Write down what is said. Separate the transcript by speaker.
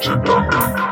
Speaker 1: Czy